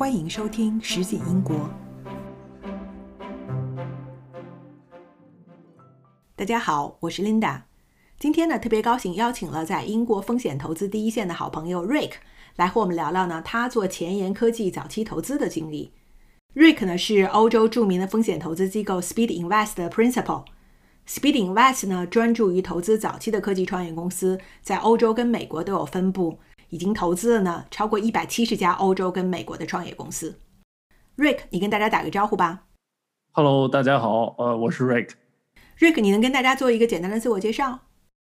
欢迎收听《实景英国》。大家好，我是 Linda。今天呢，特别高兴邀请了在英国风险投资第一线的好朋友 Rick 来和我们聊聊呢，他做前沿科技早期投资的经历。Rick 呢是欧洲著名的风险投资机构 Speed Invest 的 Principal。Speed Invest 呢专注于投资早期的科技创业公司，在欧洲跟美国都有分布，已经投资了呢超过一百七十家欧洲跟美国的创业公司。Rick，你跟大家打个招呼吧。Hello，大家好，呃，我是 Rick。Rick，你能跟大家做一个简单的自我介绍？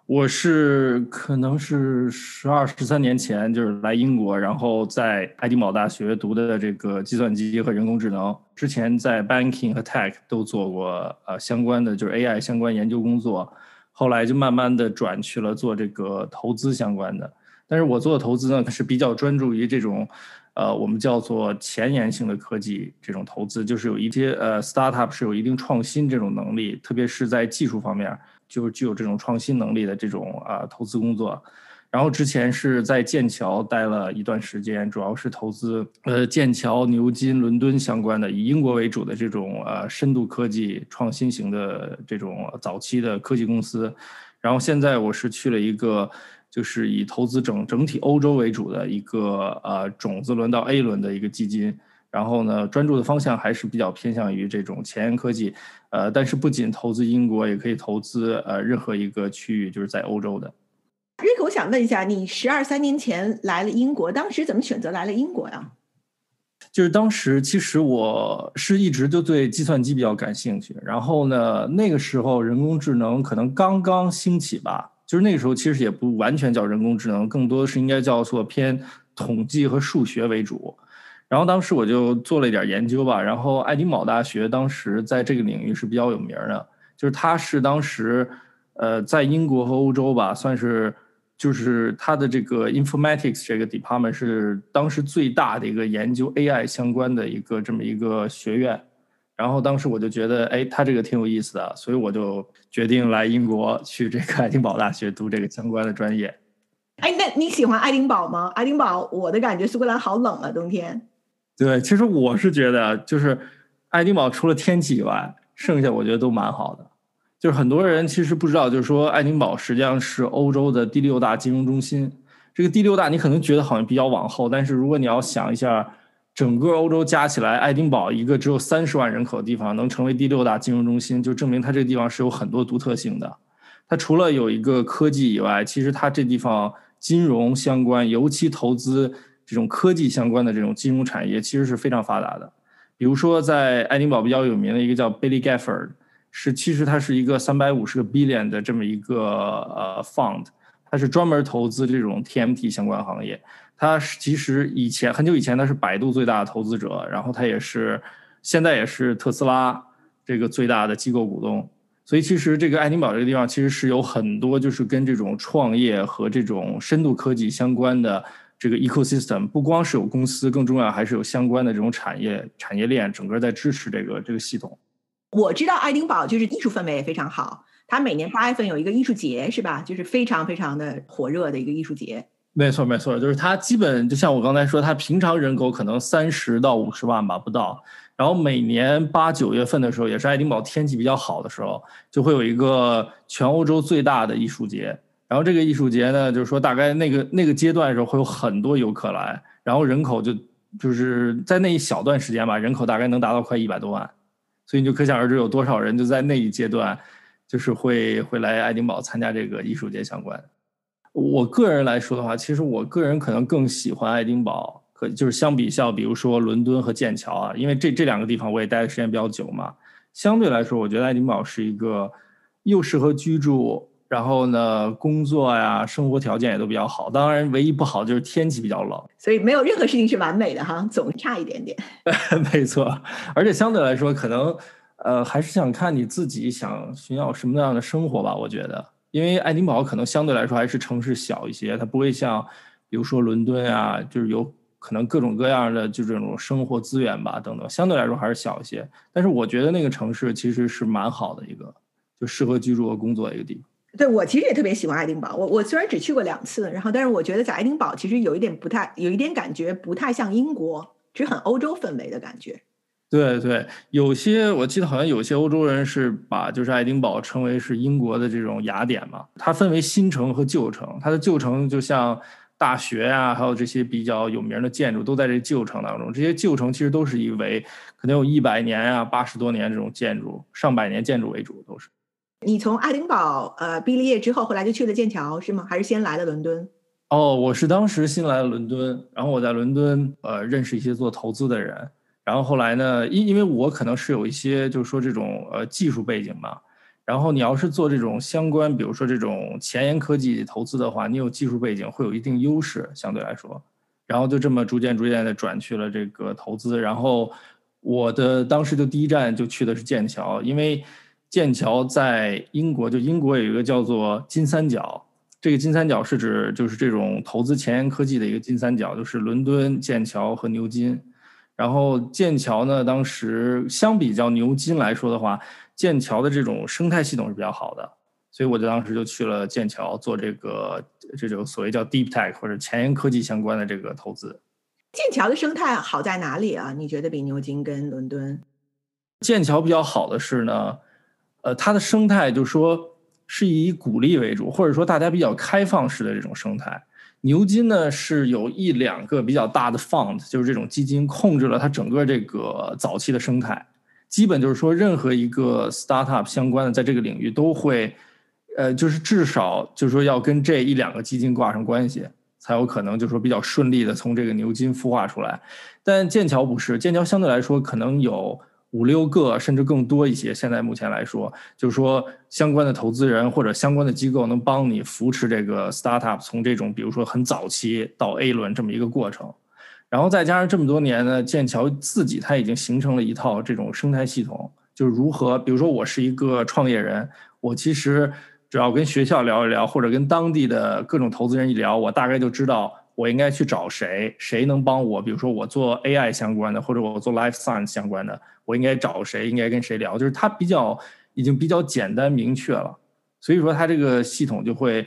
我是可能是十二十三年前就是来英国，然后在爱丁堡大学读的这个计算机和人工智能。之前在 banking 和 tech 都做过呃相关的就是 AI 相关研究工作，后来就慢慢的转去了做这个投资相关的。但是我做的投资呢是比较专注于这种呃我们叫做前沿性的科技这种投资，就是有一些呃 startup 是有一定创新这种能力，特别是在技术方面。就是具有这种创新能力的这种啊投资工作，然后之前是在剑桥待了一段时间，主要是投资呃剑桥、牛津、伦敦相关的以英国为主的这种呃深度科技创新型的这种早期的科技公司，然后现在我是去了一个就是以投资整整体欧洲为主的一个呃种子轮到 A 轮的一个基金。然后呢，专注的方向还是比较偏向于这种前沿科技，呃，但是不仅投资英国，也可以投资呃任何一个区域，就是在欧洲的。瑞克，我想问一下，你十二三年前来了英国，当时怎么选择来了英国呀？就是当时其实我是一直就对计算机比较感兴趣，然后呢，那个时候人工智能可能刚刚兴起吧，就是那个时候其实也不完全叫人工智能，更多的是应该叫做偏统计和数学为主。然后当时我就做了一点研究吧，然后爱丁堡大学当时在这个领域是比较有名的，就是它是当时，呃，在英国和欧洲吧，算是就是它的这个 informatics 这个 department 是当时最大的一个研究 AI 相关的一个这么一个学院。然后当时我就觉得，哎，他这个挺有意思的，所以我就决定来英国去这个爱丁堡大学读这个相关的专业。哎，那你喜欢爱丁堡吗？爱丁堡，我的感觉苏格兰好冷啊，冬天。对，其实我是觉得，就是爱丁堡除了天气以外，剩下我觉得都蛮好的。就是很多人其实不知道，就是说爱丁堡实际上是欧洲的第六大金融中心。这个第六大，你可能觉得好像比较往后，但是如果你要想一下，整个欧洲加起来，爱丁堡一个只有三十万人口的地方能成为第六大金融中心，就证明它这个地方是有很多独特性的。它除了有一个科技以外，其实它这地方金融相关，尤其投资。这种科技相关的这种金融产业其实是非常发达的，比如说在爱丁堡比较有名的一个叫 Billy Gafford，是其实它是一个三百五十个 billion 的这么一个呃 fund，它是专门投资这种 TMT 相关行业。它其实以前很久以前它是百度最大的投资者，然后它也是现在也是特斯拉这个最大的机构股东。所以其实这个爱丁堡这个地方其实是有很多就是跟这种创业和这种深度科技相关的。这个 ecosystem 不光是有公司，更重要还是有相关的这种产业产业链，整个在支持这个这个系统。我知道爱丁堡就是艺术氛围也非常好，它每年八月份有一个艺术节，是吧？就是非常非常的火热的一个艺术节。没错，没错，就是它基本就像我刚才说，它平常人口可能三十到五十万吧，不到。然后每年八九月份的时候，也是爱丁堡天气比较好的时候，就会有一个全欧洲最大的艺术节。然后这个艺术节呢，就是说大概那个那个阶段的时候会有很多游客来，然后人口就就是在那一小段时间吧，人口大概能达到快一百多万，所以你就可想而知有多少人就在那一阶段就是会会来爱丁堡参加这个艺术节相关。我个人来说的话，其实我个人可能更喜欢爱丁堡，可就是相比较比如说伦敦和剑桥啊，因为这这两个地方我也待的时间比较久嘛，相对来说，我觉得爱丁堡是一个又适合居住。然后呢，工作呀，生活条件也都比较好。当然，唯一不好就是天气比较冷。所以没有任何事情是完美的哈，总差一点点。没错，而且相对来说，可能呃，还是想看你自己想寻找什么样的生活吧。我觉得，因为爱丁堡可能相对来说还是城市小一些，它不会像比如说伦敦啊，就是有可能各种各样的就这种生活资源吧等等，相对来说还是小一些。但是我觉得那个城市其实是蛮好的一个，就适合居住和工作的一个地方。对我其实也特别喜欢爱丁堡。我我虽然只去过两次，然后但是我觉得在爱丁堡其实有一点不太，有一点感觉不太像英国，是很欧洲氛围的感觉。对对，有些我记得好像有些欧洲人是把就是爱丁堡称为是英国的这种雅典嘛，它分为新城和旧城，它的旧城就像大学啊，还有这些比较有名的建筑都在这旧城当中。这些旧城其实都是以为可能有一百年啊、八十多年这种建筑、上百年建筑为主，都是。你从爱丁堡呃毕了业之后，后来就去了剑桥是吗？还是先来了伦敦？哦，我是当时新来了伦敦，然后我在伦敦呃认识一些做投资的人。然后后来呢？因因为我可能是有一些，就是说这种呃技术背景嘛。然后你要是做这种相关，比如说这种前沿科技投资的话，你有技术背景会有一定优势，相对来说。然后就这么逐渐逐渐的转去了这个投资。然后我的当时就第一站就去的是剑桥，因为剑桥在英国，就英国有一个叫做金三角。这个金三角是指就是这种投资前沿科技的一个金三角，就是伦敦、剑桥和牛津。然后剑桥呢，当时相比较牛津来说的话，剑桥的这种生态系统是比较好的，所以我就当时就去了剑桥做这个这种所谓叫 deep tech 或者前沿科技相关的这个投资。剑桥的生态好在哪里啊？你觉得比牛津跟伦敦？剑桥比较好的是呢，呃，它的生态就是说是以鼓励为主，或者说大家比较开放式的这种生态。牛津呢是有一两个比较大的 fund，就是这种基金控制了它整个这个早期的生态，基本就是说任何一个 startup 相关的在这个领域都会，呃，就是至少就是说要跟这一两个基金挂上关系，才有可能就是说比较顺利的从这个牛津孵化出来。但剑桥不是，剑桥相对来说可能有。五六个甚至更多一些。现在目前来说，就是说相关的投资人或者相关的机构能帮你扶持这个 startup 从这种比如说很早期到 A 轮这么一个过程。然后再加上这么多年呢，剑桥自己它已经形成了一套这种生态系统，就是如何，比如说我是一个创业人，我其实只要跟学校聊一聊，或者跟当地的各种投资人一聊，我大概就知道我应该去找谁，谁能帮我。比如说我做 AI 相关的，或者我做 life science 相关的。我应该找谁？应该跟谁聊？就是它比较已经比较简单明确了，所以说它这个系统就会，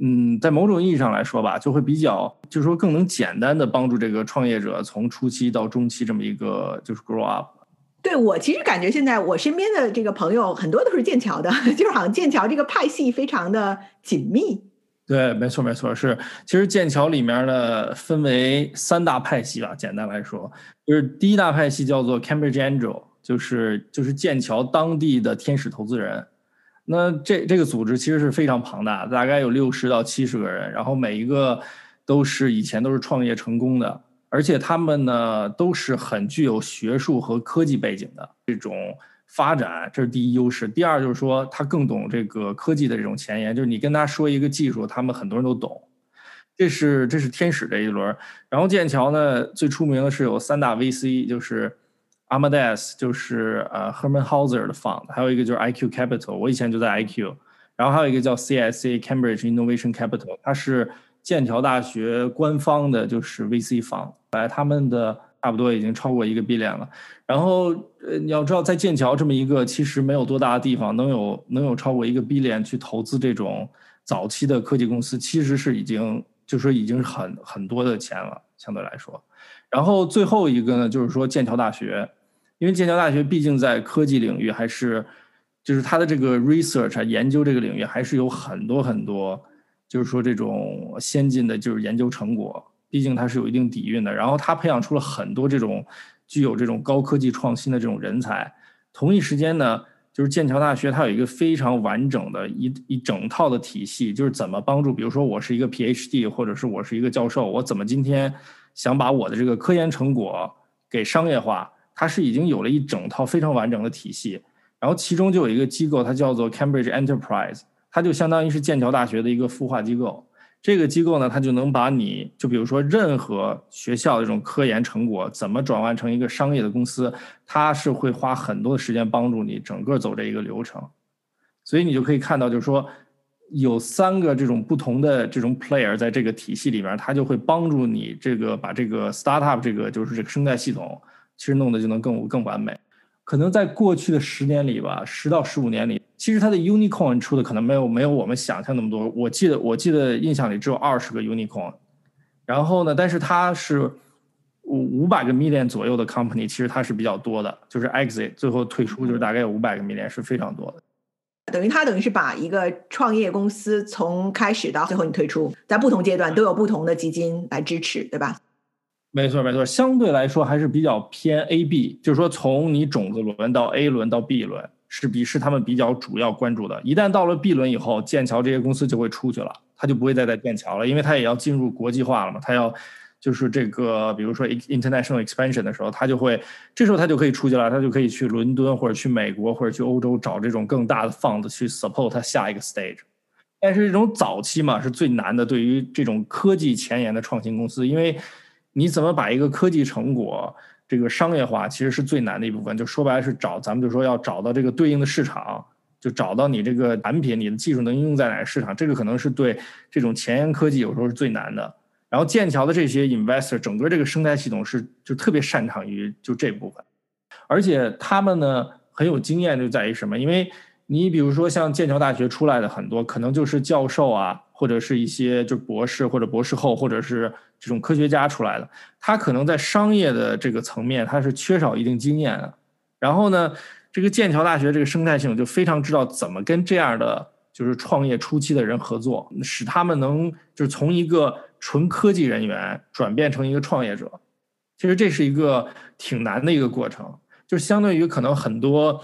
嗯，在某种意义上来说吧，就会比较，就是说更能简单的帮助这个创业者从初期到中期这么一个就是 grow up。对我其实感觉现在我身边的这个朋友很多都是剑桥的，就是好像剑桥这个派系非常的紧密。对，没错没错，是其实剑桥里面呢分为三大派系吧，简单来说。就是第一大派系叫做 Cambridge Angel，就是就是剑桥当地的天使投资人。那这这个组织其实是非常庞大，大概有六十到七十个人，然后每一个都是以前都是创业成功的，而且他们呢都是很具有学术和科技背景的这种发展，这是第一优势。第二就是说他更懂这个科技的这种前沿，就是你跟他说一个技术，他们很多人都懂。这是这是天使这一轮，然后剑桥呢最出名的是有三大 VC，就是 Amadeus，就是呃 Herman Hauser 的 fund，还有一个就是 IQ Capital，我以前就在 IQ，然后还有一个叫 CSC Cambridge Innovation Capital，它是剑桥大学官方的，就是 VC fund，来他们的差不多已经超过一个 B 链了。然后呃你要知道，在剑桥这么一个其实没有多大的地方，能有能有超过一个 B 链去投资这种早期的科技公司，其实是已经。就说已经是很很多的钱了，相对来说。然后最后一个呢，就是说剑桥大学，因为剑桥大学毕竟在科技领域还是，就是它的这个 research 研究这个领域还是有很多很多，就是说这种先进的就是研究成果，毕竟它是有一定底蕴的。然后它培养出了很多这种具有这种高科技创新的这种人才。同一时间呢。就是剑桥大学，它有一个非常完整的一一整套的体系，就是怎么帮助，比如说我是一个 PhD，或者是我是一个教授，我怎么今天想把我的这个科研成果给商业化，它是已经有了一整套非常完整的体系。然后其中就有一个机构，它叫做 Cambridge Enterprise，它就相当于是剑桥大学的一个孵化机构。这个机构呢，它就能把你就比如说任何学校这种科研成果怎么转换成一个商业的公司，它是会花很多的时间帮助你整个走这一个流程。所以你就可以看到，就是说有三个这种不同的这种 player 在这个体系里边，它就会帮助你这个把这个 startup 这个就是这个生态系统，其实弄得就能更更完美。可能在过去的十年里吧，十到十五年里。其实它的 unicorn 出的可能没有没有我们想象那么多，我记得我记得印象里只有二十个 unicorn，然后呢，但是它是五五百个 million 左右的 company，其实它是比较多的，就是 exit 最后退出就是大概有五百个 million 是非常多的。等于他等于是把一个创业公司从开始到最后你退出，在不同阶段都有不同的基金来支持，对吧？没错没错，相对来说还是比较偏 A B，就是说从你种子轮到 A 轮到 B 轮是比是他们比较主要关注的。一旦到了 B 轮以后，剑桥这些公司就会出去了，他就不会再在剑桥了，因为他也要进入国际化了嘛，他要。就是这个，比如说 international expansion 的时候，他就会，这时候他就可以出去了，他就可以去伦敦或者去美国或者去欧洲找这种更大的 fund 去 support 他下一个 stage。但是这种早期嘛是最难的，对于这种科技前沿的创新公司，因为你怎么把一个科技成果这个商业化，其实是最难的一部分。就说白了是找，咱们就说要找到这个对应的市场，就找到你这个产品，你的技术能应用在哪个市场，这个可能是对这种前沿科技有时候是最难的。然后剑桥的这些 investor 整个这个生态系统是就特别擅长于就这部分，而且他们呢很有经验就在于什么？因为你比如说像剑桥大学出来的很多可能就是教授啊，或者是一些就博士或者博士后或者是这种科学家出来的，他可能在商业的这个层面他是缺少一定经验的。然后呢，这个剑桥大学这个生态系统就非常知道怎么跟这样的就是创业初期的人合作，使他们能就是从一个。纯科技人员转变成一个创业者，其实这是一个挺难的一个过程。就相对于可能很多，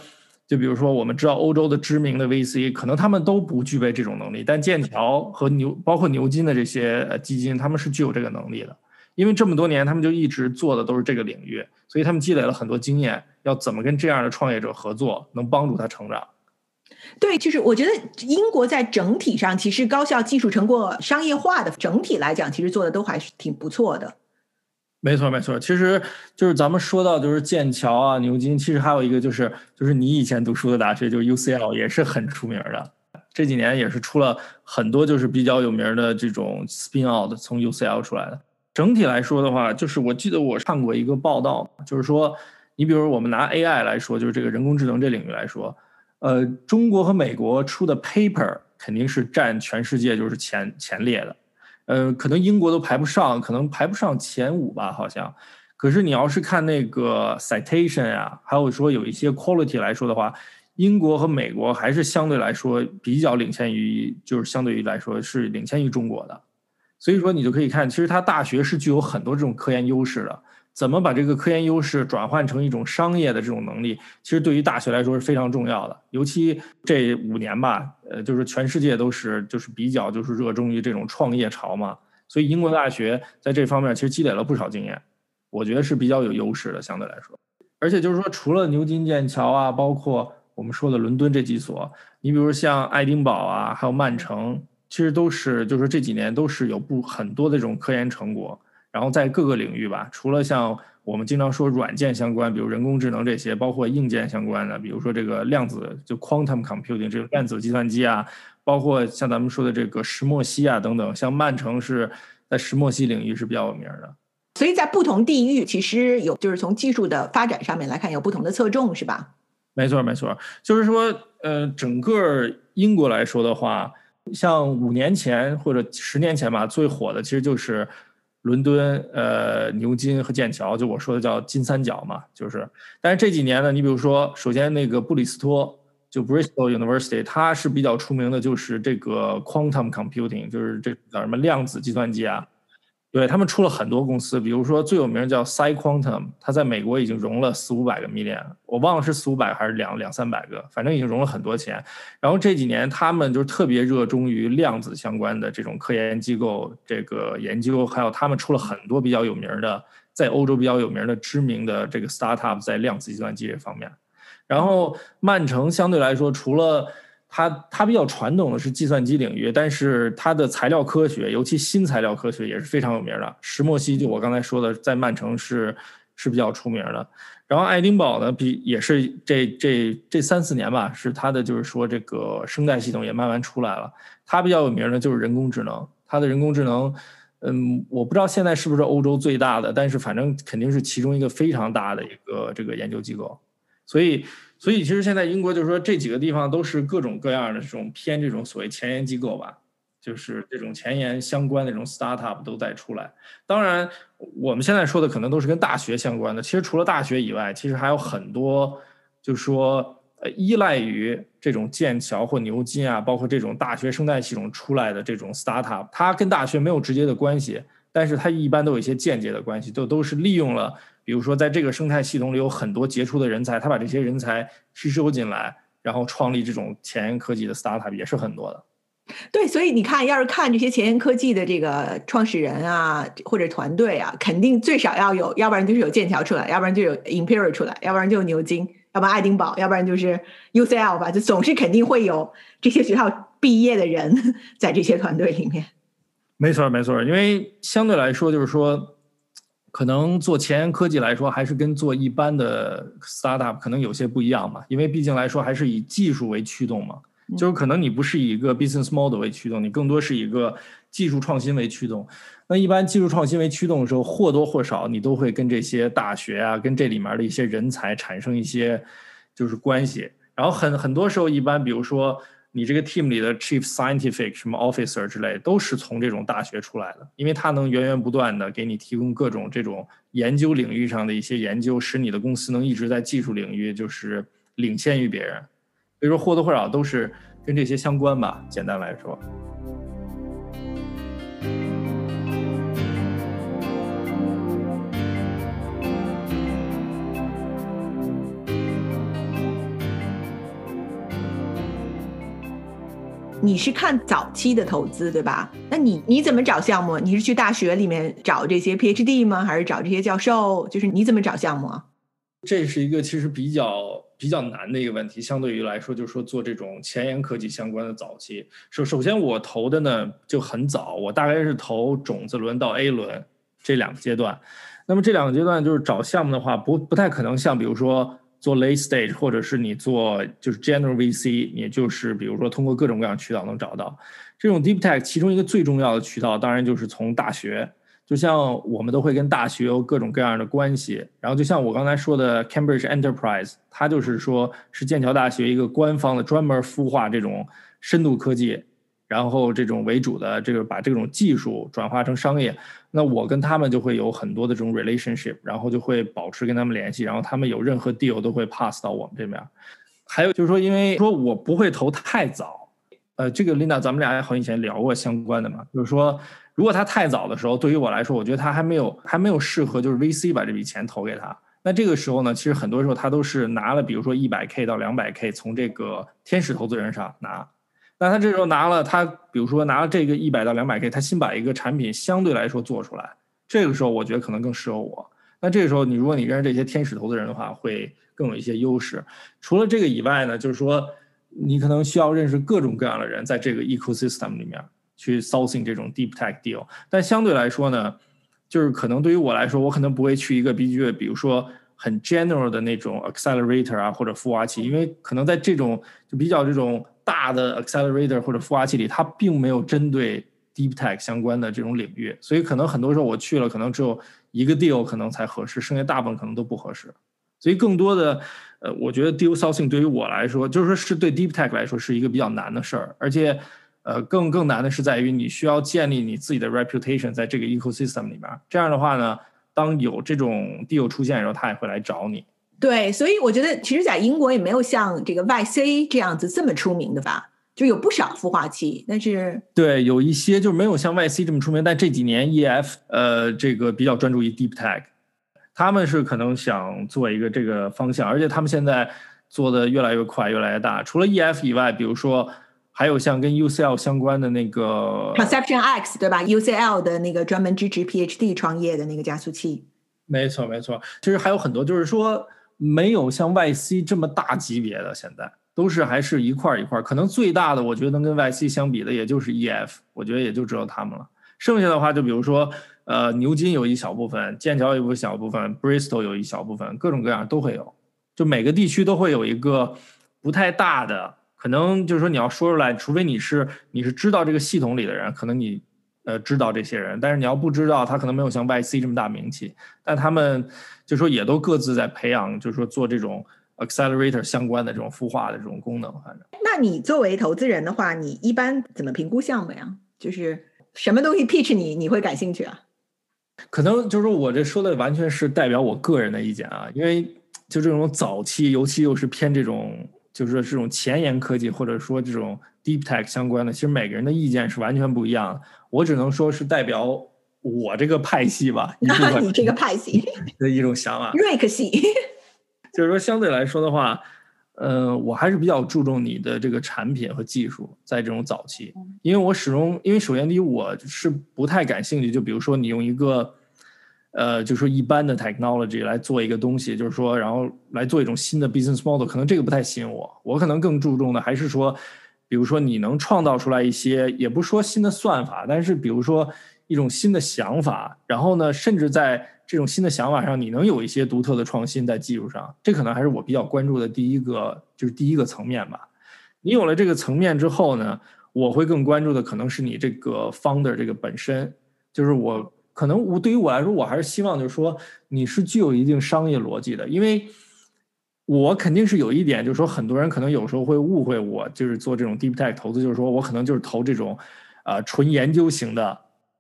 就比如说我们知道欧洲的知名的 VC，可能他们都不具备这种能力。但剑桥和牛，包括牛津的这些基金，他们是具有这个能力的。因为这么多年，他们就一直做的都是这个领域，所以他们积累了很多经验，要怎么跟这样的创业者合作，能帮助他成长。对，就是我觉得英国在整体上，其实高校技术成果商业化的整体来讲，其实做的都还是挺不错的。没错，没错，其实就是咱们说到就是剑桥啊、牛津，其实还有一个就是就是你以前读书的大学，就是 UCL 也是很出名的。这几年也是出了很多就是比较有名的这种 spin out 从 UCL 出来的。整体来说的话，就是我记得我看过一个报道，就是说你比如我们拿 AI 来说，就是这个人工智能这领域来说。呃，中国和美国出的 paper 肯定是占全世界就是前前列的，呃，可能英国都排不上，可能排不上前五吧，好像。可是你要是看那个 citation 啊，还有说有一些 quality 来说的话，英国和美国还是相对来说比较领先于，就是相对于来说是领先于中国的。所以说你就可以看，其实它大学是具有很多这种科研优势的。怎么把这个科研优势转换成一种商业的这种能力，其实对于大学来说是非常重要的。尤其这五年吧，呃，就是全世界都是就是比较就是热衷于这种创业潮嘛，所以英国大学在这方面其实积累了不少经验，我觉得是比较有优势的，相对来说。而且就是说，除了牛津、剑桥啊，包括我们说的伦敦这几所，你比如像爱丁堡啊，还有曼城，其实都是就是这几年都是有不很多的这种科研成果。然后在各个领域吧，除了像我们经常说软件相关，比如人工智能这些，包括硬件相关的，比如说这个量子就 quantum computing 这个量子计算机啊，包括像咱们说的这个石墨烯啊等等，像曼城是在石墨烯领域是比较有名的。所以在不同地域，其实有就是从技术的发展上面来看，有不同的侧重，是吧？没错，没错，就是说，呃，整个英国来说的话，像五年前或者十年前吧，最火的其实就是。伦敦、呃，牛津和剑桥，就我说的叫金三角嘛，就是。但是这几年呢，你比如说，首先那个布里斯托，就 Bristol University，它是比较出名的，就是这个 quantum computing，就是这叫什么量子计算机啊。对他们出了很多公司，比如说最有名叫 PsiQuantum，它在美国已经融了四五百个 million，我忘了是四五百还是两两三百个，反正已经融了很多钱。然后这几年他们就特别热衷于量子相关的这种科研机构这个研究，还有他们出了很多比较有名的，在欧洲比较有名的知名的这个 startup 在量子计算机这方面。然后曼城相对来说，除了它它比较传统的是计算机领域，但是它的材料科学，尤其新材料科学也是非常有名的。石墨烯就我刚才说的，在曼城是是比较出名的。然后爱丁堡呢，比也是这这这三四年吧，是它的就是说这个生态系统也慢慢出来了。它比较有名的就是人工智能，它的人工智能，嗯，我不知道现在是不是欧洲最大的，但是反正肯定是其中一个非常大的一个这个研究机构，所以。所以其实现在英国就是说这几个地方都是各种各样的这种偏这种所谓前沿机构吧。就是这种前沿相关的这种 startup 都在出来。当然，我们现在说的可能都是跟大学相关的。其实除了大学以外，其实还有很多，就是说呃依赖于这种剑桥或牛津啊，包括这种大学生态系统出来的这种 startup，它跟大学没有直接的关系，但是它一般都有一些间接的关系，都都是利用了，比如说在这个生态系统里有很多杰出的人才，他把这些人才吸收进来，然后创立这种前沿科技的 startup 也是很多的。对，所以你看，要是看这些前沿科技的这个创始人啊，或者团队啊，肯定最少要有，要不然就是有剑桥出来，要不然就有 Imperial 出来，要不然就有牛津，要不然爱丁堡，要不然就是 UCL 吧，就总是肯定会有这些学校毕业的人 在这些团队里面。没错，没错，因为相对来说，就是说，可能做前沿科技来说，还是跟做一般的 startup 可能有些不一样嘛，因为毕竟来说还是以技术为驱动嘛。就是可能你不是以一个 business model 为驱动，你更多是一个技术创新为驱动。那一般技术创新为驱动的时候，或多或少你都会跟这些大学啊，跟这里面的一些人才产生一些就是关系。然后很很多时候，一般比如说你这个 team 里的 chief scientific 什么 officer 之类，都是从这种大学出来的，因为他能源源不断的给你提供各种这种研究领域上的一些研究，使你的公司能一直在技术领域就是领先于别人。所以说或多或少都是跟这些相关吧。简单来说，你是看早期的投资对吧？那你你怎么找项目？你是去大学里面找这些 PhD 吗？还是找这些教授？就是你怎么找项目？这是一个其实比较。比较难的一个问题，相对于来说，就是说做这种前沿科技相关的早期，首首先我投的呢就很早，我大概是投种子轮到 A 轮这两个阶段。那么这两个阶段就是找项目的话，不不太可能像比如说做 late stage，或者是你做就是 general VC，也就是比如说通过各种各样渠道能找到这种 deep tech，其中一个最重要的渠道，当然就是从大学。就像我们都会跟大学有各种各样的关系，然后就像我刚才说的，Cambridge Enterprise，它就是说是剑桥大学一个官方的专门孵化这种深度科技，然后这种为主的这个把这种技术转化成商业，那我跟他们就会有很多的这种 relationship，然后就会保持跟他们联系，然后他们有任何 deal 都会 pass 到我们这边。还有就是说，因为说我不会投太早，呃，这个 Linda，咱们俩也很以前聊过相关的嘛，就是说。如果他太早的时候，对于我来说，我觉得他还没有还没有适合，就是 VC 把这笔钱投给他。那这个时候呢，其实很多时候他都是拿了，比如说一百 K 到两百 K 从这个天使投资人上拿。那他这时候拿了，他比如说拿了这个一百到两百 K，他新把一个产品相对来说做出来，这个时候我觉得可能更适合我。那这个时候你如果你认识这些天使投资人的话，会更有一些优势。除了这个以外呢，就是说你可能需要认识各种各样的人在这个 ecosystem 里面。去 sourcing 这种 deep tech deal，但相对来说呢，就是可能对于我来说，我可能不会去一个比较，比如说很 general 的那种 accelerator 啊或者孵化器，因为可能在这种就比较这种大的 accelerator 或者孵化器里，它并没有针对 deep tech 相关的这种领域，所以可能很多时候我去了，可能只有一个 deal 可能才合适，剩下大部分可能都不合适。所以更多的，呃，我觉得 deal sourcing 对于我来说，就是说是对 deep tech 来说是一个比较难的事儿，而且。呃，更更难的是在于你需要建立你自己的 reputation 在这个 ecosystem 里面。这样的话呢，当有这种 deal 出现的时候，他也会来找你。对，所以我觉得，其实，在英国也没有像这个 YC 这样子这么出名的吧？就有不少孵化器，但是对，有一些就没有像 YC 这么出名。但这几年 EF 呃，这个比较专注于 deep tech，他们是可能想做一个这个方向，而且他们现在做的越来越快，越来越大。除了 EF 以外，比如说。还有像跟 UCL 相关的那个 Conception X 对吧？UCL 的那个专门支持 PhD 创业的那个加速器。没错没错，其实还有很多，就是说没有像 YC 这么大级别的，现在都是还是一块一块。可能最大的，我觉得能跟 YC 相比的，也就是 EF，我觉得也就只有他们了。剩下的话，就比如说呃，牛津有一小部分，剑桥有一小部分，Bristol 有一小部分，各种各样都会有。就每个地区都会有一个不太大的。可能就是说你要说出来，除非你是你是知道这个系统里的人，可能你呃知道这些人，但是你要不知道，他可能没有像 YC 这么大名气。但他们就说也都各自在培养，就是说做这种 accelerator 相关的这种孵化的这种功能。反正，那你作为投资人的话，你一般怎么评估项目呀？就是什么东西 pitch 你你会感兴趣啊？可能就是说我这说的完全是代表我个人的意见啊，因为就这种早期，尤其又是偏这种，就是说这种前沿科技或者说这种 deep tech 相关的，其实每个人的意见是完全不一样的。我只能说是代表我这个派系吧，你这个派系 的一种想法。瑞克系，就是说相对来说的话。呃，我还是比较注重你的这个产品和技术，在这种早期，因为我始终，因为首先第一，我是不太感兴趣，就比如说你用一个，呃，就说一般的 technology 来做一个东西，就是说，然后来做一种新的 business model，可能这个不太吸引我。我可能更注重的还是说，比如说你能创造出来一些，也不说新的算法，但是比如说一种新的想法，然后呢，甚至在。这种新的想法上，你能有一些独特的创新在技术上，这可能还是我比较关注的第一个，就是第一个层面吧。你有了这个层面之后呢，我会更关注的可能是你这个 founder 这个本身，就是我可能我对于我来说，我还是希望就是说你是具有一定商业逻辑的，因为我肯定是有一点，就是说很多人可能有时候会误会我，就是做这种 deep tech 投资，就是说我可能就是投这种呃纯研究型的，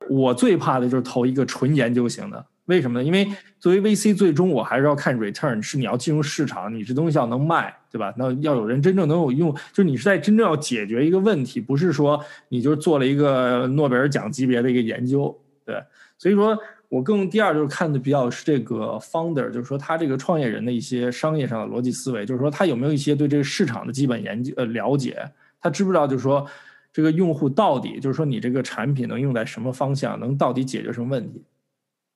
我最怕的就是投一个纯研究型的。为什么呢？因为作为 VC，最终我还是要看 return，是你要进入市场，你这东西要能卖，对吧？那要有人真正能有用，就是你是在真正要解决一个问题，不是说你就是做了一个诺贝尔奖级别的一个研究，对。所以说我更第二就是看的比较是这个 founder，就是说他这个创业人的一些商业上的逻辑思维，就是说他有没有一些对这个市场的基本研究呃了解，他知不知道就是说这个用户到底就是说你这个产品能用在什么方向，能到底解决什么问题。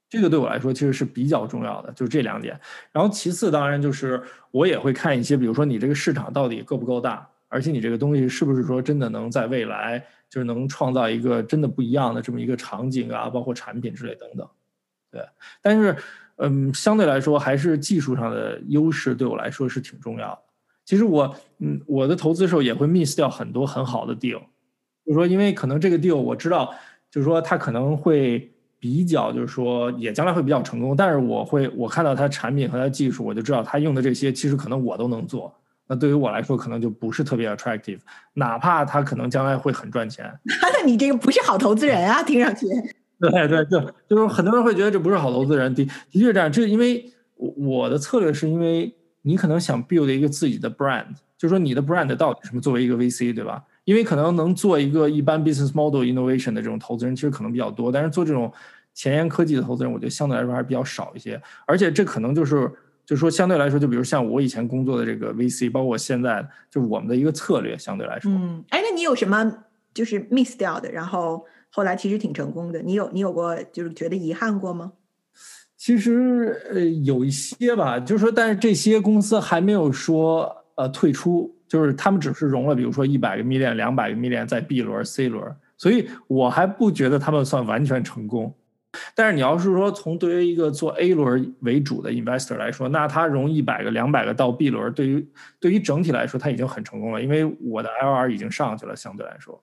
这个对我来说其实是比较重要的，就是这两点。然后其次，当然就是我也会看一些，比如说你这个市场到底够不够大，而且你这个东西是不是说真的能在未来就是能创造一个真的不一样的这么一个场景啊，包括产品之类等等。对，但是嗯，相对来说还是技术上的优势对我来说是挺重要的。其实我嗯，我的投资时候也会 miss 掉很多很好的 deal，就是说因为可能这个 deal 我知道，就是说它可能会。比较就是说，也将来会比较成功，但是我会我看到它产品和它技术，我就知道它用的这些其实可能我都能做。那对于我来说，可能就不是特别 attractive，哪怕它可能将来会很赚钱。那 你这个不是好投资人啊，听上去。对对对，就是很多人会觉得这不是好投资人，的的确这样。这因为我我的策略是因为你可能想 build 一个自己的 brand，就是说你的 brand 到底什么？作为一个 VC，对吧？因为可能能做一个一般 business model innovation 的这种投资人，其实可能比较多，但是做这种前沿科技的投资人，我觉得相对来说还是比较少一些。而且这可能就是，就是说相对来说，就比如像我以前工作的这个 VC，包括现在，就我们的一个策略相对来说。嗯，哎，那你有什么就是 miss 掉的？然后后来其实挺成功的，你有你有过就是觉得遗憾过吗？其实呃有一些吧，就是说，但是这些公司还没有说呃退出。就是他们只是融了，比如说一百个 million、两百个 million 在 B 轮、C 轮，所以我还不觉得他们算完全成功。但是你要是说从对于一个做 A 轮为主的 investor 来说，那他融一百个、两百个到 B 轮，对于对于整体来说他已经很成功了，因为我的 LR 已经上去了，相对来说。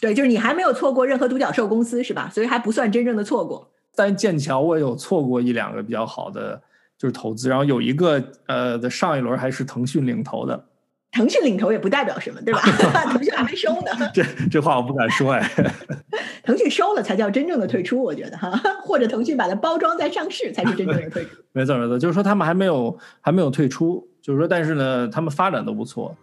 对，就是你还没有错过任何独角兽公司是吧？所以还不算真正的错过。但剑桥我有错过一两个比较好的就是投资，然后有一个呃的上一轮还是腾讯领投的。腾讯领头也不代表什么，对吧？腾讯还没收呢。这这话我不敢说哎。腾讯收了才叫真正的退出，我觉得哈，或者腾讯把它包装再上市才是真正的退出。没错没错，就是说他们还没有还没有退出，就是说，但是呢，他们发展的不错。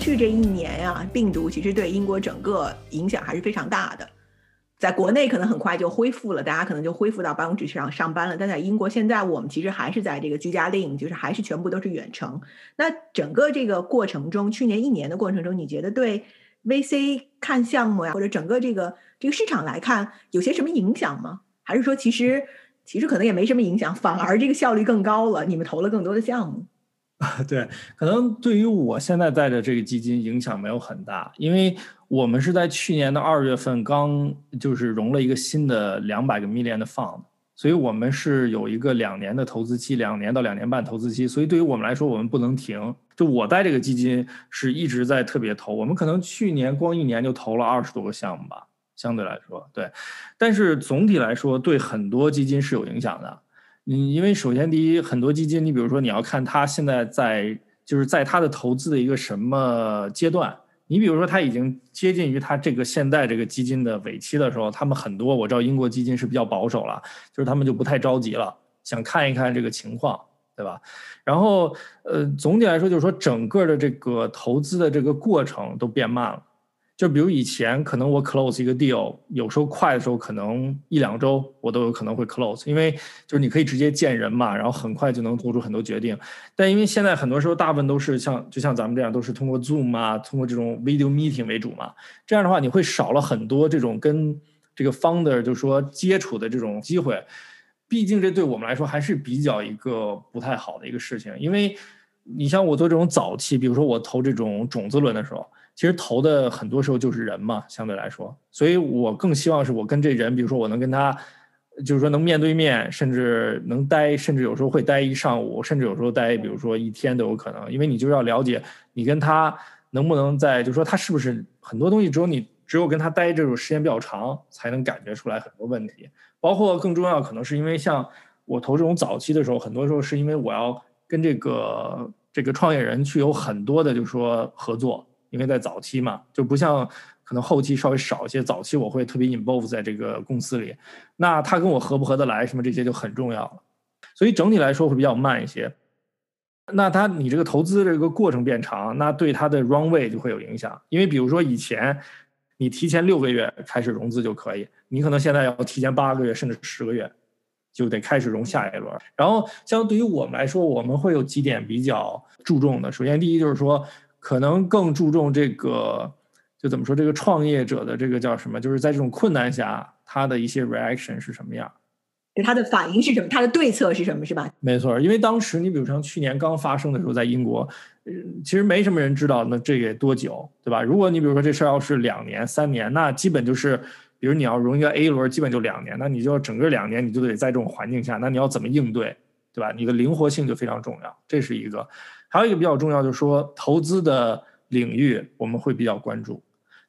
去这一年呀，病毒其实对英国整个影响还是非常大的。在国内可能很快就恢复了，大家可能就恢复到办公室上上班了。但在英国，现在我们其实还是在这个居家令，就是还是全部都是远程。那整个这个过程中，去年一年的过程中，你觉得对 VC 看项目呀，或者整个这个这个市场来看，有些什么影响吗？还是说其实其实可能也没什么影响，反而这个效率更高了？你们投了更多的项目？对，可能对于我现在带的这个基金影响没有很大，因为我们是在去年的二月份刚就是融了一个新的两百个 million 的 fund，所以我们是有一个两年的投资期，两年到两年半投资期。所以对于我们来说，我们不能停。就我带这个基金是一直在特别投，我们可能去年光一年就投了二十多个项目吧，相对来说对。但是总体来说，对很多基金是有影响的。嗯，因为首先第一，很多基金，你比如说你要看它现在在就是在它的投资的一个什么阶段。你比如说，它已经接近于它这个现在这个基金的尾期的时候，他们很多我知道英国基金是比较保守了，就是他们就不太着急了，想看一看这个情况，对吧？然后，呃，总体来说就是说，整个的这个投资的这个过程都变慢了。就比如以前，可能我 close 一个 deal，有时候快的时候可能一两周我都有可能会 close，因为就是你可以直接见人嘛，然后很快就能做出很多决定。但因为现在很多时候大部分都是像就像咱们这样，都是通过 Zoom 啊，通过这种 video meeting 为主嘛，这样的话你会少了很多这种跟这个 founder 就说接触的这种机会。毕竟这对我们来说还是比较一个不太好的一个事情，因为你像我做这种早期，比如说我投这种种子轮的时候。其实投的很多时候就是人嘛，相对来说，所以我更希望是我跟这人，比如说我能跟他，就是说能面对面，甚至能待，甚至有时候会待一上午，甚至有时候待，比如说一天都有可能，因为你就要了解你跟他能不能在，就是说他是不是很多东西只有你只有跟他待这种时间比较长，才能感觉出来很多问题，包括更重要可能是因为像我投这种早期的时候，很多时候是因为我要跟这个这个创业人去有很多的，就是说合作。因为在早期嘛，就不像可能后期稍微少一些。早期我会特别 involve 在这个公司里，那他跟我合不合得来，什么这些就很重要了。所以整体来说会比较慢一些。那他你这个投资这个过程变长，那对他的 runway 就会有影响。因为比如说以前你提前六个月开始融资就可以，你可能现在要提前八个月甚至十个月就得开始融下一轮。然后相对于我们来说，我们会有几点比较注重的。首先第一就是说。可能更注重这个，就怎么说这个创业者的这个叫什么？就是在这种困难下，他的一些 reaction 是什么样？就他的反应是什么？他的对策是什么？是吧？没错，因为当时你比如像去年刚发生的时候，在英国，其实没什么人知道那这个多久，对吧？如果你比如说这事儿要是两年、三年，那基本就是，比如你要融一个 A 轮，基本就两年，那你就要整个两年你就得在这种环境下，那你要怎么应对，对吧？你的灵活性就非常重要，这是一个。还有一个比较重要，就是说投资的领域我们会比较关注，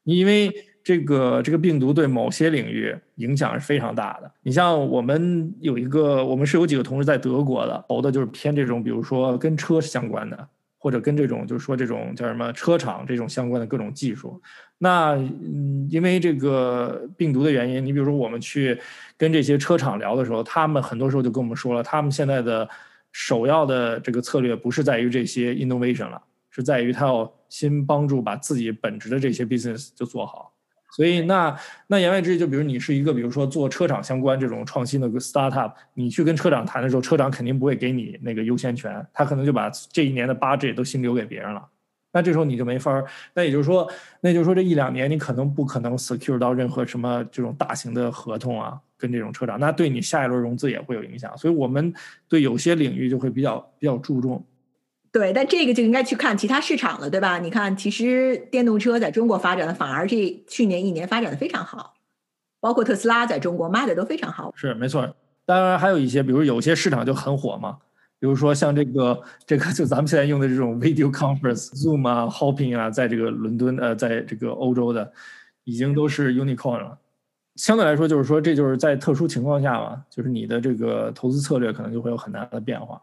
因为这个这个病毒对某些领域影响是非常大的。你像我们有一个，我们是有几个同事在德国的，投的就是偏这种，比如说跟车相关的，或者跟这种就是说这种叫什么车厂这种相关的各种技术。那嗯，因为这个病毒的原因，你比如说我们去跟这些车厂聊的时候，他们很多时候就跟我们说了，他们现在的。首要的这个策略不是在于这些 innovation 了，是在于他要先帮助把自己本职的这些 business 就做好。所以那那言外之意，就比如你是一个，比如说做车厂相关这种创新的 startup，你去跟车长谈的时候，车长肯定不会给你那个优先权，他可能就把这一年的 budget 都先留给别人了。那这时候你就没法儿。那也就是说，那就是说这一两年你可能不可能 secure 到任何什么这种大型的合同啊。跟这种车厂，那对你下一轮融资也会有影响，所以我们对有些领域就会比较比较注重。对，但这个就应该去看其他市场了，对吧？你看，其实电动车在中国发展的反而这去年一年发展的非常好，包括特斯拉在中国卖的都非常好。是没错，当然还有一些，比如有些市场就很火嘛，比如说像这个这个就咱们现在用的这种 video conference Zoom 啊，Hoping 啊，在这个伦敦呃，在这个欧洲的已经都是 unicorn 了。相对来说，就是说，这就是在特殊情况下嘛，就是你的这个投资策略可能就会有很大的变化。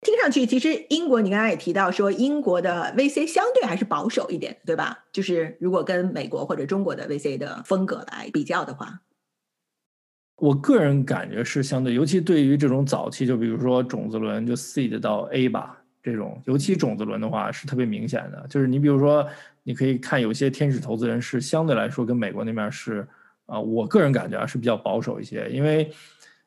听上去，其实英国你刚才也提到说，英国的 VC 相对还是保守一点，对吧？就是如果跟美国或者中国的 VC 的风格来比较的话，我个人感觉是相对，尤其对于这种早期，就比如说种子轮就 seed 到 A 吧，这种尤其种子轮的话是特别明显的。就是你比如说，你可以看有些天使投资人是相对来说跟美国那边是。啊，我个人感觉啊是比较保守一些，因为，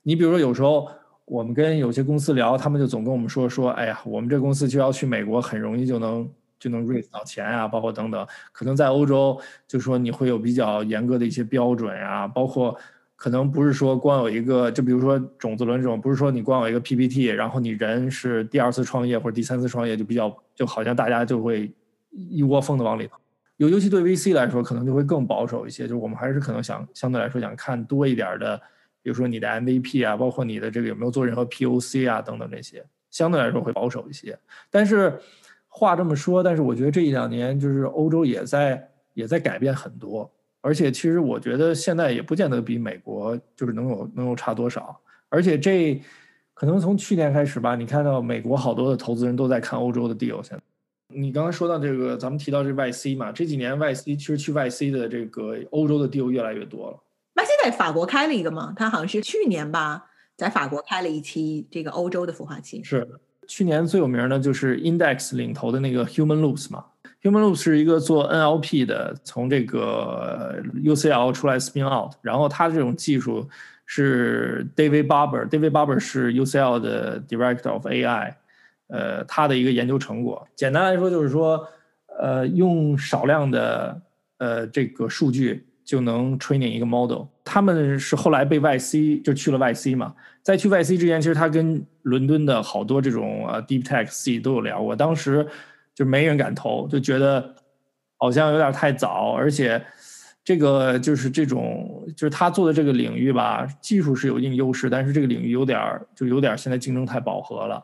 你比如说有时候我们跟有些公司聊，他们就总跟我们说说，哎呀，我们这公司就要去美国，很容易就能就能 raise 到钱啊，包括等等，可能在欧洲就说你会有比较严格的一些标准呀，包括可能不是说光有一个，就比如说种子轮这种，不是说你光有一个 PPT，然后你人是第二次创业或者第三次创业就比较就好像大家就会一窝蜂的往里头。尤尤其对 VC 来说，可能就会更保守一些。就是我们还是可能想相对来说想看多一点的比如说你的 MVP 啊，包括你的这个有没有做任何 POC 啊等等这些，相对来说会保守一些。但是话这么说，但是我觉得这一两年就是欧洲也在也在改变很多，而且其实我觉得现在也不见得比美国就是能有能有差多少。而且这可能从去年开始吧，你看到美国好多的投资人都在看欧洲的 deal。现在你刚才说到这个，咱们提到这 YC 嘛，这几年 YC 其实去 YC 的这个欧洲的 deal 越来越多了。YC 在法国开了一个嘛，他好像是去年吧，在法国开了一期这个欧洲的孵化器。是去年最有名的就是 Index 领头的那个 Human Loops 嘛 Human Loop 是一个做 NLP 的，从这个 UCL 出来 spin out，然后他这种技术。是 David Barber，David Barber 是 UCL 的 Director of AI，呃，他的一个研究成果，简单来说就是说，呃，用少量的呃这个数据就能 training 一个 model。他们是后来被 YC 就去了 YC 嘛，在去 YC 之前，其实他跟伦敦的好多这种呃 Deep Tech C 都有聊过，当时就没人敢投，就觉得好像有点太早，而且。这个就是这种，就是他做的这个领域吧，技术是有一定优势，但是这个领域有点，就有点现在竞争太饱和了。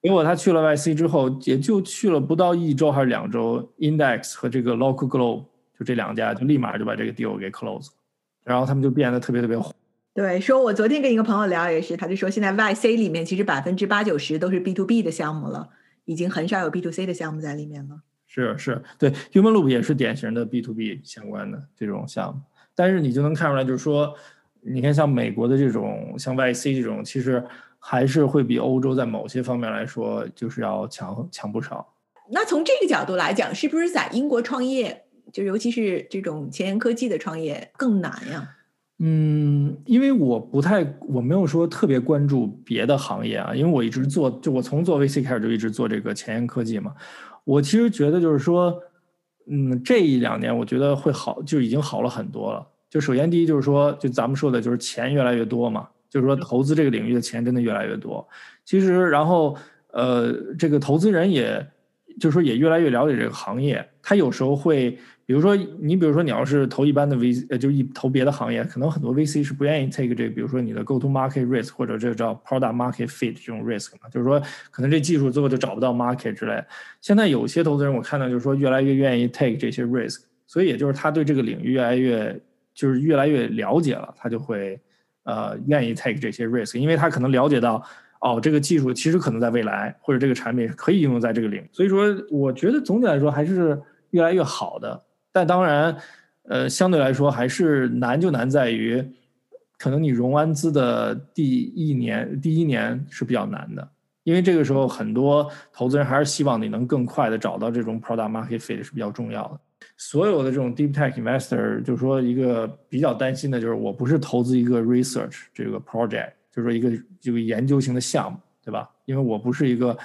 结果他去了 YC 之后，也就去了不到一周还是两周，Index 和这个 Local Globe 就这两家就立马就把这个 deal 给 close，然后他们就变得特别特别火。对，说我昨天跟一个朋友聊也是，他就说现在 YC 里面其实百分之八九十都是 B to B 的项目了，已经很少有 B to C 的项目在里面了。是是，对，Human Loop 也是典型的 B to B 相关的这种项目，但是你就能看出来，就是说，你看像美国的这种，像 YC 这种，其实还是会比欧洲在某些方面来说，就是要强强不少。那从这个角度来讲，是不是在英国创业，就尤其是这种前沿科技的创业更难呀？嗯，因为我不太，我没有说特别关注别的行业啊，因为我一直做，就我从做 VC 开始就一直做这个前沿科技嘛。我其实觉得就是说，嗯，这一两年我觉得会好，就已经好了很多了。就首先第一就是说，就咱们说的就是钱越来越多嘛，就是说投资这个领域的钱真的越来越多。其实，然后呃，这个投资人也，就是说也越来越了解这个行业，他有时候会。比如说，你比如说，你要是投一般的 VC，呃，就一投别的行业，可能很多 VC 是不愿意 take 这个，比如说你的 go to market risk，或者这叫 product market fit 这种 risk 嘛，就是说可能这技术最后就找不到 market 之类。现在有些投资人我看到就是说越来越愿意 take 这些 risk，所以也就是他对这个领域越来越就是越来越了解了，他就会呃愿意 take 这些 risk，因为他可能了解到哦，这个技术其实可能在未来或者这个产品可以应用在这个领域。所以说，我觉得总体来说还是越来越好的。但当然，呃，相对来说还是难，就难在于，可能你融完资的第一年、第一年是比较难的，因为这个时候很多投资人还是希望你能更快的找到这种 product market fit 是比较重要的。所有的这种 deep tech investor 就是说一个比较担心的就是，我不是投资一个 research 这个 project，就是说一个这个研究型的项目，对吧？因为我不是一个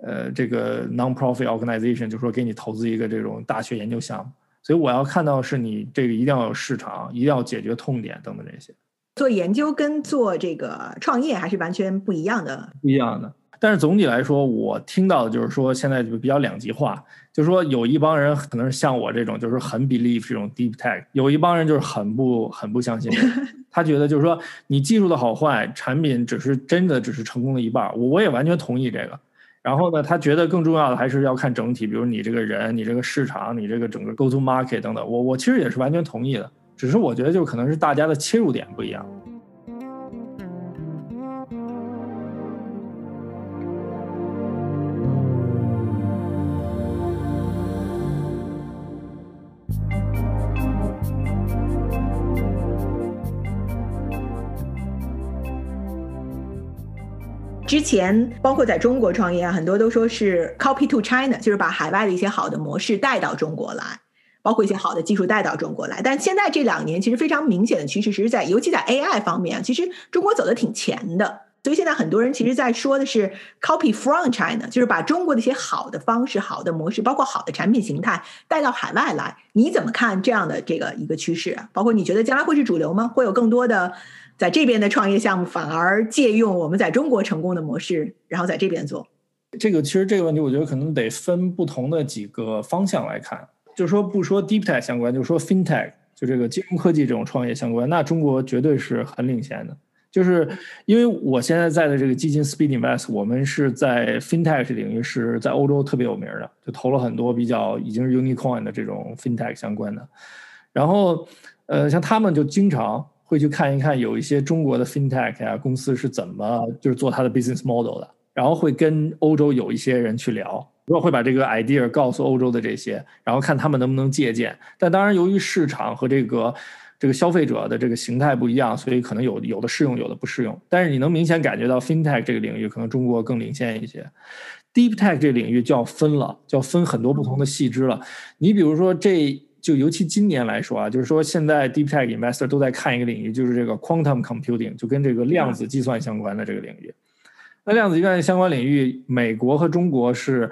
呃这个 non-profit organization，就说给你投资一个这种大学研究项目。所以我要看到是你这个一定要有市场，一定要解决痛点等等这些。做研究跟做这个创业还是完全不一样的。不一样的。但是总体来说，我听到的就是说现在就比较两极化，就是说有一帮人可能是像我这种，就是很 believe 这种 deep tech，有一帮人就是很不很不相信。他觉得就是说你技术的好坏，产品只是真的只是成功的一半。我我也完全同意这个。然后呢，他觉得更重要的还是要看整体，比如你这个人、你这个市场、你这个整个 go to market 等等。我我其实也是完全同意的，只是我觉得就可能是大家的切入点不一样。之前包括在中国创业啊，很多都说是 copy to China，就是把海外的一些好的模式带到中国来，包括一些好的技术带到中国来。但现在这两年其实非常明显的趋势，是在尤其在 AI 方面，其实中国走的挺前的。所以现在很多人其实在说的是 copy from China，就是把中国的一些好的方式、好的模式，包括好的产品形态带到海外来。你怎么看这样的这个一个趋势？包括你觉得将来会是主流吗？会有更多的？在这边的创业项目反而借用我们在中国成功的模式，然后在这边做。这个其实这个问题，我觉得可能得分不同的几个方向来看。就是说，不说 deep tech 相关，就是说 fintech，就这个金融科技这种创业相关，那中国绝对是很领先的。就是因为我现在在的这个基金 Speed Invest，我们是在 FinTech 领域是在欧洲特别有名的，就投了很多比较已经是 Unicorn 的这种 FinTech 相关的。然后，呃，像他们就经常会去看一看有一些中国的 FinTech 啊公司是怎么就是做它的 business model 的，然后会跟欧洲有一些人去聊。如果会把这个 idea 告诉欧洲的这些，然后看他们能不能借鉴。但当然，由于市场和这个这个消费者的这个形态不一样，所以可能有有的适用，有的不适用。但是你能明显感觉到 FinTech 这个领域可能中国更领先一些，Deep Tech 这领域就要分了，就要分很多不同的细枝了。你比如说，这就尤其今年来说啊，就是说现在 Deep Tech investor 都在看一个领域，就是这个 Quantum Computing，就跟这个量子计算相关的这个领域。那量子计算相关领域，美国和中国是。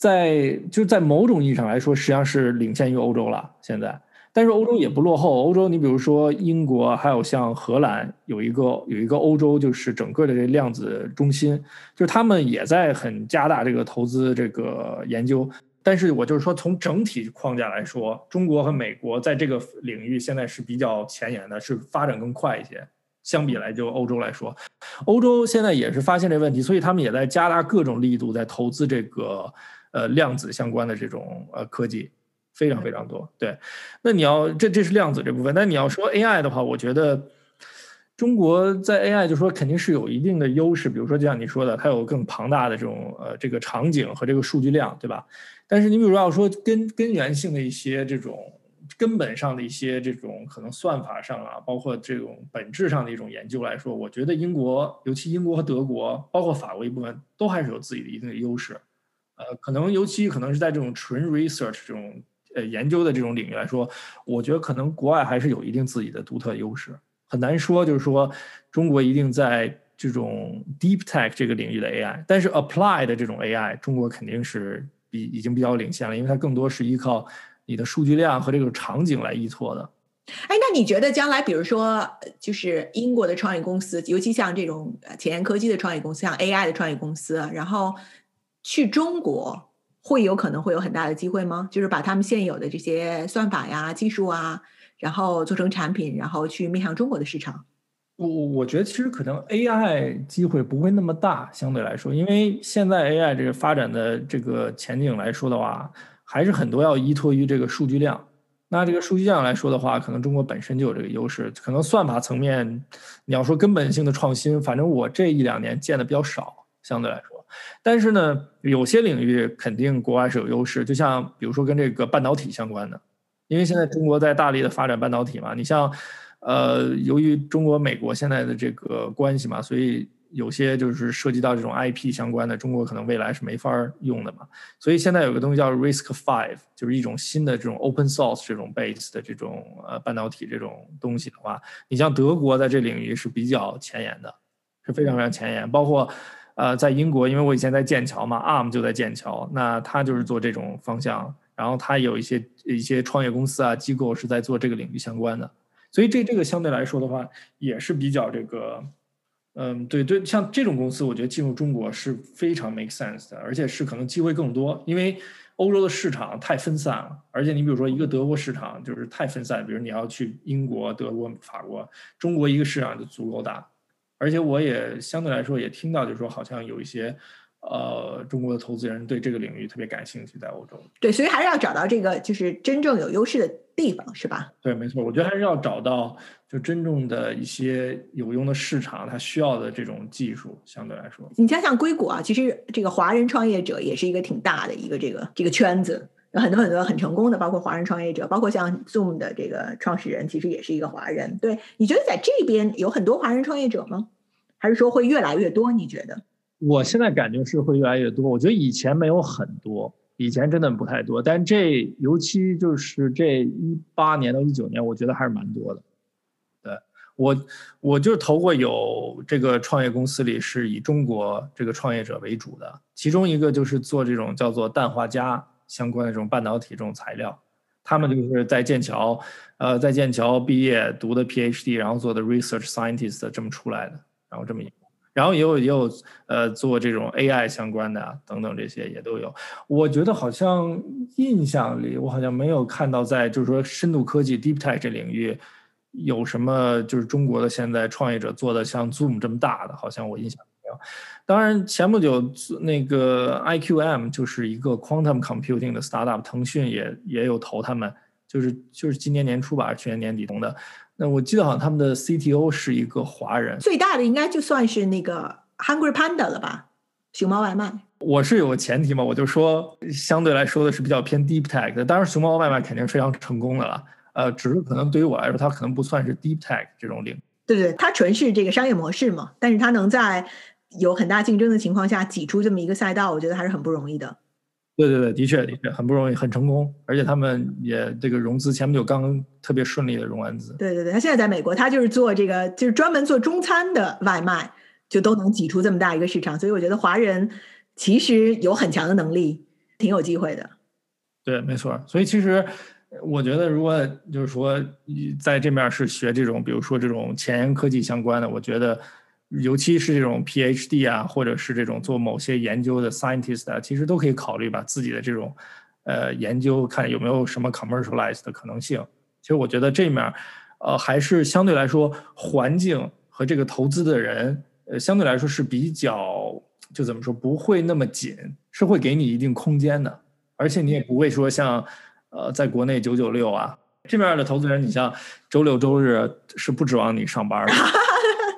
在就在某种意义上来说，实际上是领先于欧洲了。现在，但是欧洲也不落后。欧洲，你比如说英国，还有像荷兰，有一个有一个欧洲，就是整个的这量子中心，就是他们也在很加大这个投资这个研究。但是我就是说，从整体框架来说，中国和美国在这个领域现在是比较前沿的，是发展更快一些。相比来就欧洲来说，欧洲现在也是发现这问题，所以他们也在加大各种力度在投资这个。呃，量子相关的这种呃科技非常非常多。对，那你要这这是量子这部分。但你要说 AI 的话，我觉得中国在 AI 就说肯定是有一定的优势。比如说，就像你说的，它有更庞大的这种呃这个场景和这个数据量，对吧？但是你比如要说根根源性的一些这种根本上的一些这种可能算法上啊，包括这种本质上的一种研究来说，我觉得英国，尤其英国和德国，包括法国一部分，都还是有自己的一定的优势。呃，可能尤其可能是在这种纯 research 这种呃研究的这种领域来说，我觉得可能国外还是有一定自己的独特优势，很难说就是说中国一定在这种 deep tech 这个领域的 AI，但是 apply 的这种 AI，中国肯定是比已经比较领先了，因为它更多是依靠你的数据量和这个场景来依托的。哎，那你觉得将来，比如说就是英国的创业公司，尤其像这种前沿科技的创业公司，像 AI 的创业公司，然后。去中国会有可能会有很大的机会吗？就是把他们现有的这些算法呀、技术啊，然后做成产品，然后去面向中国的市场。我我觉得其实可能 AI 机会不会那么大，相对来说，因为现在 AI 这个发展的这个前景来说的话，还是很多要依托于这个数据量。那这个数据量来说的话，可能中国本身就有这个优势。可能算法层面，你要说根本性的创新，反正我这一两年见的比较少，相对来说。但是呢，有些领域肯定国外是有优势，就像比如说跟这个半导体相关的，因为现在中国在大力的发展半导体嘛。你像，呃，由于中国美国现在的这个关系嘛，所以有些就是涉及到这种 IP 相关的，中国可能未来是没法用的嘛。所以现在有个东西叫 Risk Five，就是一种新的这种 Open Source 这种 base 的这种呃半导体这种东西的话，你像德国在这领域是比较前沿的，是非常非常前沿，包括。呃，在英国，因为我以前在剑桥嘛，ARM 就在剑桥，那他就是做这种方向，然后他有一些一些创业公司啊机构是在做这个领域相关的，所以这这个相对来说的话，也是比较这个，嗯，对对，像这种公司，我觉得进入中国是非常 make sense 的，而且是可能机会更多，因为欧洲的市场太分散了，而且你比如说一个德国市场就是太分散，比如你要去英国、德国、法国，中国一个市场就足够大。而且我也相对来说也听到，就是说好像有一些，呃，中国的投资人对这个领域特别感兴趣，在欧洲。对，所以还是要找到这个就是真正有优势的地方，是吧？对，没错，我觉得还是要找到就真正的一些有用的市场，它需要的这种技术，相对来说。你像像硅谷啊，其实这个华人创业者也是一个挺大的一个这个这个圈子，有很多很多很成功的，包括华人创业者，包括像 Zoom 的这个创始人，其实也是一个华人。对，你觉得在这边有很多华人创业者吗？还是说会越来越多？你觉得？我现在感觉是会越来越多。我觉得以前没有很多，以前真的不太多。但这尤其就是这一八年到一九年，我觉得还是蛮多的。对我，我就投过有这个创业公司里是以中国这个创业者为主的，其中一个就是做这种叫做氮化镓相关的这种半导体这种材料，他们就是在剑桥，呃，在剑桥毕业读的 PhD，然后做的 research scientist 这么出来的。然后这么一，然后也有也有呃做这种 AI 相关的啊等等这些也都有。我觉得好像印象里我好像没有看到在就是说深度科技 Deep Tech 这领域有什么就是中国的现在创业者做的像 Zoom 这么大的，好像我印象没有。当然前不久那个 IQM 就是一个 quantum computing 的 startup，腾讯也也有投他们，就是就是今年年初吧，去年年底投的。那我记得好像他们的 CTO 是一个华人，最大的应该就算是那个 Hungry Panda 了吧，熊猫外卖。我是有个前提嘛，我就说相对来说的是比较偏 deep tech 的，当然熊猫外卖肯定是非常成功的了。呃，只是可能对于我来说，它可能不算是 deep tech 这种领域。对对，它纯是这个商业模式嘛，但是它能在有很大竞争的情况下挤出这么一个赛道，我觉得还是很不容易的。对对对，的确的确很不容易，很成功，而且他们也这个融资前不久刚特别顺利的融完资。对对对，他现在在美国，他就是做这个，就是专门做中餐的外卖，就都能挤出这么大一个市场，所以我觉得华人其实有很强的能力，挺有机会的。对，没错，所以其实。我觉得，如果就是说，在这面是学这种，比如说这种前沿科技相关的，我觉得，尤其是这种 PhD 啊，或者是这种做某些研究的 scientist 啊，其实都可以考虑把自己的这种，呃，研究看有没有什么 commercialize 的可能性。其实我觉得这面，呃，还是相对来说，环境和这个投资的人，呃，相对来说是比较，就怎么说，不会那么紧，是会给你一定空间的，而且你也不会说像。呃，在国内九九六啊，这面的投资人，你像周六周日是不指望你上班的。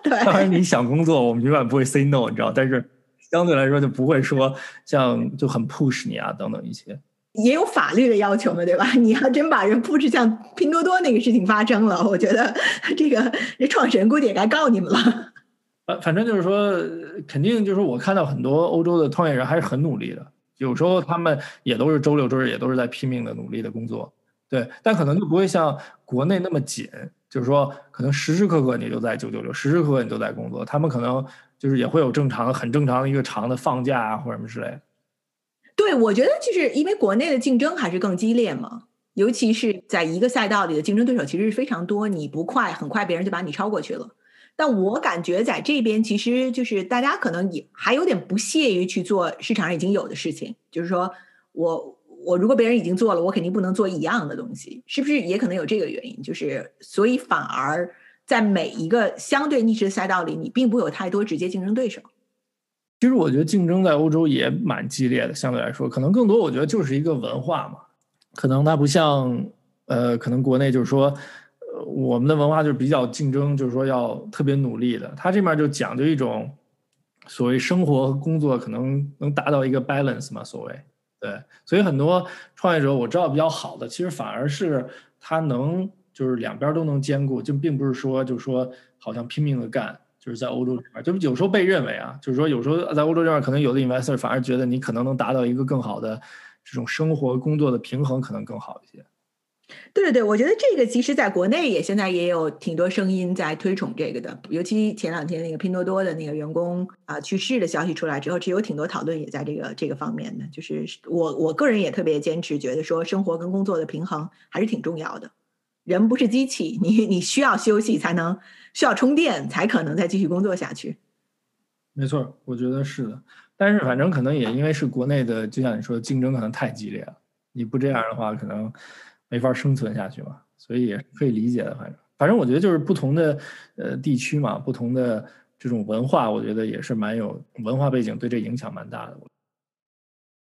对，当然你想工作，我们永远不会 say no，你知道。但是相对来说就不会说像就很 push 你啊等等一些。也有法律的要求嘛，对吧？你要真把人 push 像拼多多那个事情发生了，我觉得 这个这创始人估计也该告你们了。呃，反正就是说，肯定就是我看到很多欧洲的创业人还是很努力的。有时候他们也都是周六周日，也都是在拼命的努力的工作，对，但可能就不会像国内那么紧，就是说可能时时刻刻你就在九九六，时时刻刻你都在工作。他们可能就是也会有正常、很正常的一个长的放假啊，或者什么之类的。对，我觉得就是因为国内的竞争还是更激烈嘛，尤其是在一个赛道里的竞争对手其实是非常多，你不快，很快别人就把你超过去了。但我感觉在这边，其实就是大家可能也还有点不屑于去做市场上已经有的事情。就是说我我如果别人已经做了，我肯定不能做一样的东西，是不是？也可能有这个原因，就是所以反而在每一个相对逆势的赛道里，你并不有太多直接竞争对手。其实我觉得竞争在欧洲也蛮激烈的，相对来说，可能更多我觉得就是一个文化嘛，可能它不像呃，可能国内就是说。我们的文化就是比较竞争，就是说要特别努力的。他这面就讲究一种所谓生活和工作可能能达到一个 balance 嘛，所谓对。所以很多创业者我知道比较好的，其实反而是他能就是两边都能兼顾，就并不是说就是说好像拼命的干。就是在欧洲这边，就有时候被认为啊，就是说有时候在欧洲这边，可能有的 investor 反而觉得你可能能达到一个更好的这种生活工作的平衡，可能更好一些。对对对，我觉得这个其实在国内也现在也有挺多声音在推崇这个的，尤其前两天那个拼多多的那个员工啊去世的消息出来之后，其实有挺多讨论也在这个这个方面的。就是我我个人也特别坚持，觉得说生活跟工作的平衡还是挺重要的。人不是机器，你你需要休息才能需要充电，才可能再继续工作下去。没错，我觉得是的。但是反正可能也因为是国内的，就像你说，竞争可能太激烈了。你不这样的话，可能。没法生存下去嘛，所以也可以理解的。反正，反正我觉得就是不同的呃地区嘛，不同的这种文化，我觉得也是蛮有文化背景，对这影响蛮大的。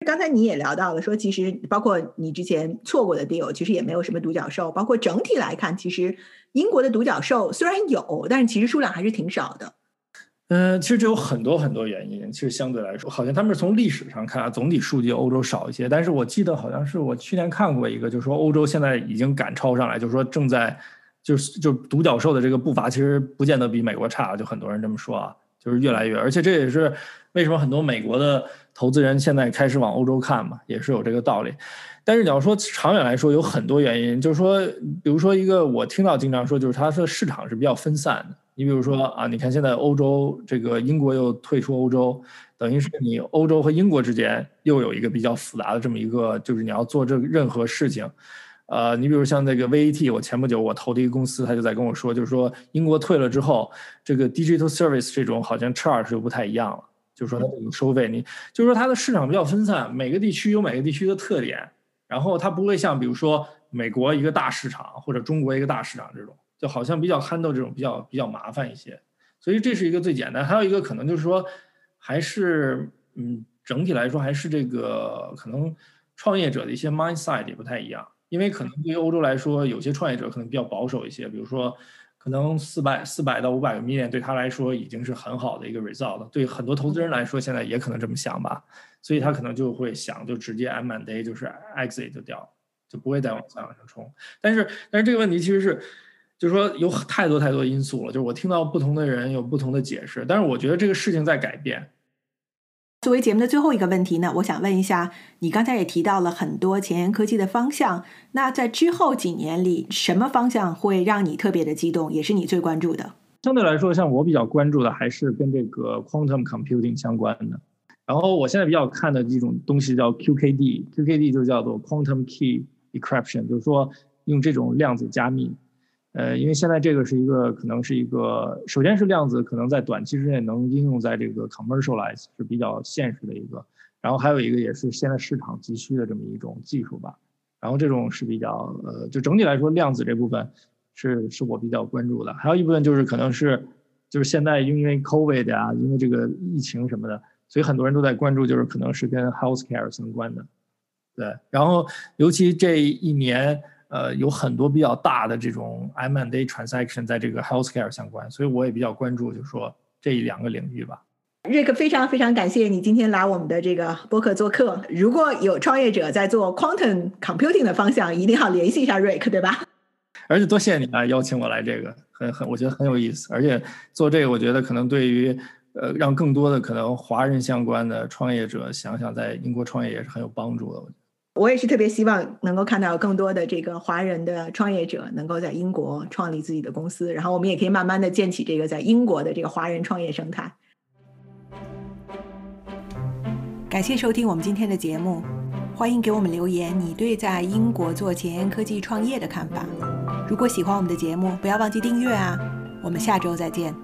刚才你也聊到了，说其实包括你之前错过的 deal，其实也没有什么独角兽。包括整体来看，其实英国的独角兽虽然有，但是其实数量还是挺少的。嗯，其实这有很多很多原因。其实相对来说，好像他们是从历史上看啊，总体数据欧洲少一些。但是我记得好像是我去年看过一个，就是说欧洲现在已经赶超上来，就是说正在就是就独角兽的这个步伐，其实不见得比美国差。就很多人这么说啊，就是越来越，而且这也是为什么很多美国的投资人现在开始往欧洲看嘛，也是有这个道理。但是你要说长远来说，有很多原因，就是说，比如说一个我听到经常说，就是它的市场是比较分散的。你比如说啊，你看现在欧洲这个英国又退出欧洲，等于是你欧洲和英国之间又有一个比较复杂的这么一个，就是你要做这任何事情，呃，你比如像那个 VAT，我前不久我投的一个公司，他就在跟我说，就是说英国退了之后，这个 digital service 这种好像 charge 就不太一样了，就是说它这种收费，你就是说它的市场比较分散，每个地区有每个地区的特点，然后它不会像比如说美国一个大市场或者中国一个大市场这种。就好像比较 handle 这种比较比较麻烦一些。所以这是一个最简单，还有一个可能就是说，还是嗯，整体来说还是这个可能创业者的一些 mindset 也不太一样，因为可能对于欧洲来说，有些创业者可能比较保守一些，比如说可能四百四百到五百个 million 对他来说已经是很好的一个 result，对很多投资人来说现在也可能这么想吧，所以他可能就会想就直接 M and A 就是 exit 就掉，就不会再往再往上冲。但是但是这个问题其实是。就是说有太多太多因素了，就是我听到不同的人有不同的解释，但是我觉得这个事情在改变。作为节目的最后一个问题呢，我想问一下，你刚才也提到了很多前沿科技的方向，那在之后几年里，什么方向会让你特别的激动，也是你最关注的？相对来说，像我比较关注的还是跟这个 quantum computing 相关的。然后我现在比较看的一种东西叫 QKD，QKD 就叫做 quantum key decryption，就是说用这种量子加密。呃，因为现在这个是一个，可能是一个，首先是量子，可能在短期之内能应用在这个 commercialize 是比较现实的一个，然后还有一个也是现在市场急需的这么一种技术吧。然后这种是比较，呃，就整体来说，量子这部分是是我比较关注的。还有一部分就是可能是，就是现在因为 COVID 啊，因为这个疫情什么的，所以很多人都在关注，就是可能是跟 healthcare 相关的。对，然后尤其这一年。呃，有很多比较大的这种 M&A transaction 在这个 healthcare 相关，所以我也比较关注，就是说这一两个领域吧。瑞克，非常非常感谢你今天来我们的这个播客做客。如果有创业者在做 quantum computing 的方向，一定要联系一下瑞克，对吧？而且多谢你啊，邀请我来这个，很很，我觉得很有意思。而且做这个，我觉得可能对于呃，让更多的可能华人相关的创业者想想在英国创业也是很有帮助的。我也是特别希望能够看到更多的这个华人的创业者能够在英国创立自己的公司，然后我们也可以慢慢的建起这个在英国的这个华人创业生态。感谢收听我们今天的节目，欢迎给我们留言你对在英国做前沿科技创业的看法。如果喜欢我们的节目，不要忘记订阅啊！我们下周再见。